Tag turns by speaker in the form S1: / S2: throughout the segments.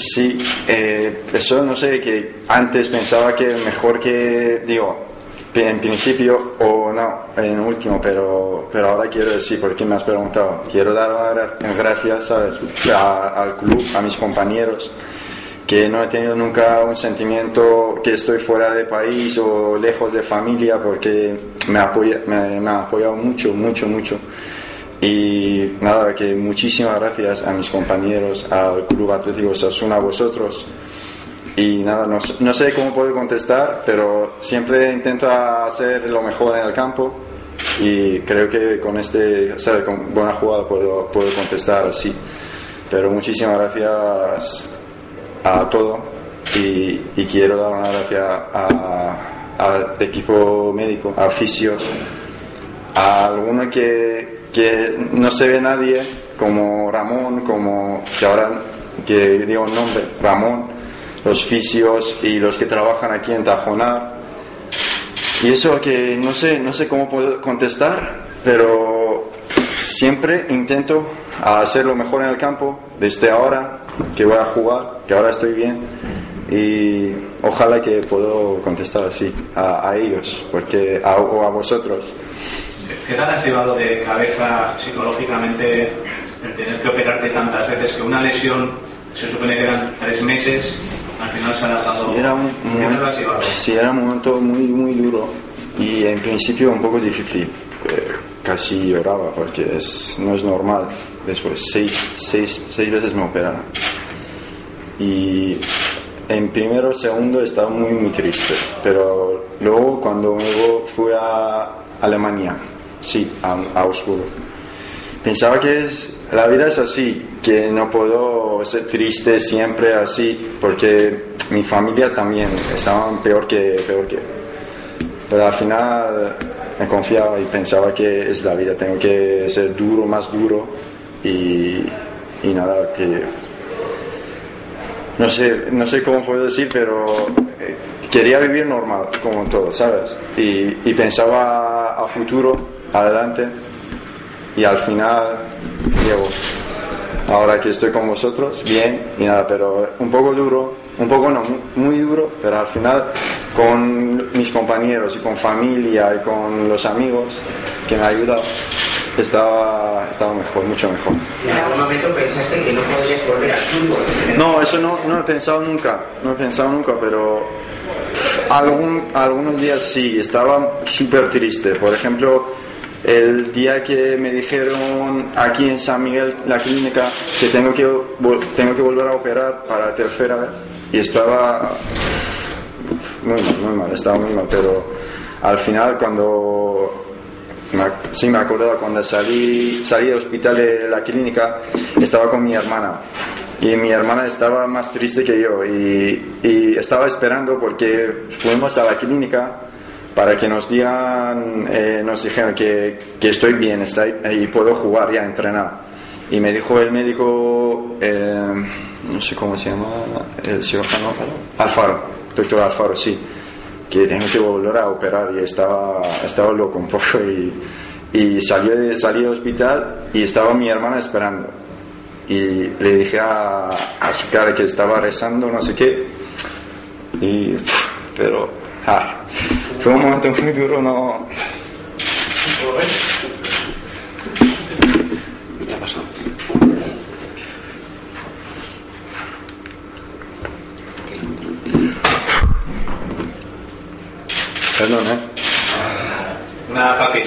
S1: Sí, eh, eso no sé, que antes pensaba que mejor que, digo, en principio o no, en último, pero, pero ahora quiero decir, porque me has preguntado, quiero dar gracias ¿sabes? al club, a mis compañeros, que no he tenido nunca un sentimiento que estoy fuera de país o lejos de familia, porque me, apoya, me ha apoyado mucho, mucho, mucho. Y nada, que muchísimas gracias a mis compañeros, al Club Atlético Sasuna, a vosotros. Y nada, no, no, sé cómo puedo contestar, pero siempre intento hacer lo mejor en el campo y creo que con este, o con buena jugada puedo, puedo contestar así. Pero muchísimas gracias a todo y, y quiero dar una gracias al equipo médico, a oficios, a algunos que que no se ve nadie como Ramón, como que ahora que digo un nombre, Ramón, los fisios y los que trabajan aquí en Tajonar. Y eso que no sé, no sé cómo puedo contestar, pero siempre intento hacer lo mejor en el campo desde ahora que voy a jugar, que ahora estoy bien y ojalá que puedo contestar así a, ellos, porque o a vosotros.
S2: ¿Qué tal has llevado de cabeza psicológicamente el tener que operarte tantas veces que una lesión se supone que eran tres meses, al final se ha alargado?
S1: Sí, era un, sí, era un momento muy, muy duro y en principio un poco difícil. casi lloraba porque es, no es normal. Después, seis, seis, seis veces me operaron. Y en primero, segundo estaba muy, muy triste. Pero luego, cuando luego fui a Alemania sí, a, oscuro. Pensaba que es, la vida es así, que no puedo ser triste siempre así, porque mi familia también estaban peor que, peor que. Pero al final me confiaba y pensaba que es la vida, tengo que ser duro, más duro y, y nada, que no sé, no sé cómo puedo decir, pero eh, quería vivir normal, como todo, ¿sabes? Y, y pensaba a futuro adelante y al final llego. Ahora que estoy con vosotros, bien y nada, pero un poco duro, un poco no, muy duro, pero al final con mis compañeros y con familia y con los amigos que me ayudan, estaba, estaba mejor, mucho mejor.
S3: ¿En algún momento pensaste que no podrías volver al fútbol?
S1: No, eso no, no he pensado nunca, no he pensado nunca, pero algún, algunos días sí, estaba súper triste. Por ejemplo, el día que me dijeron aquí en San Miguel, la clínica, que tengo que, tengo que volver a operar para la tercera vez, y estaba muy mal, muy mal, estaba muy mal, pero al final cuando sí me acuerdo cuando salí salí del hospital de la clínica estaba con mi hermana y mi hermana estaba más triste que yo y estaba esperando porque fuimos a la clínica para que nos digan, eh, nos dijeron que, que, estoy bien y puedo jugar ya, entrenar. Y me dijo el médico, eh, no sé cómo se llama, el cirujano, Alfaro, doctor Alfaro, sí, que tengo que volver a operar y estaba, estaba loco un poco y, y salí, salí del hospital y estaba mi hermana esperando. Y le dije a, a su cara que estaba rezando, no sé qué, y, pero, ah, fue un momento muy duro, no.
S2: ¿Qué ha pasado?
S1: Perdón, ¿eh?
S2: Una fácil.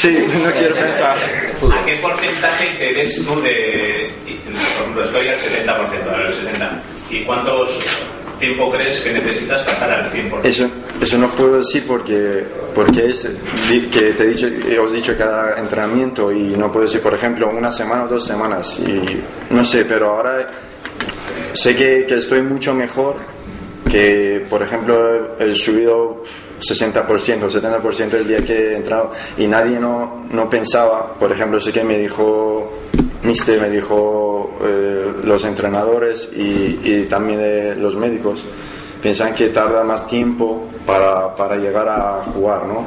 S1: Sí, no quiero pensar.
S2: ¿A qué porcentaje te ves tú de.? Por ejemplo, estoy al 70%, ahora el 60%. ¿Y cuántos tiempo crees que necesitas pasar al 100%?
S1: Eso, eso no puedo decir porque, porque es que te he dicho, os he dicho cada entrenamiento y no puedo decir, por ejemplo, una semana o dos semanas. Y no sé, pero ahora sé que, que estoy mucho mejor que, por ejemplo, he subido 60%, 70% el día que he entrado y nadie no, no pensaba, por ejemplo, sé que me dijo, Mister me dijo eh, los entrenadores y, y también eh, los médicos, piensan que tarda más tiempo para, para llegar a jugar, ¿no?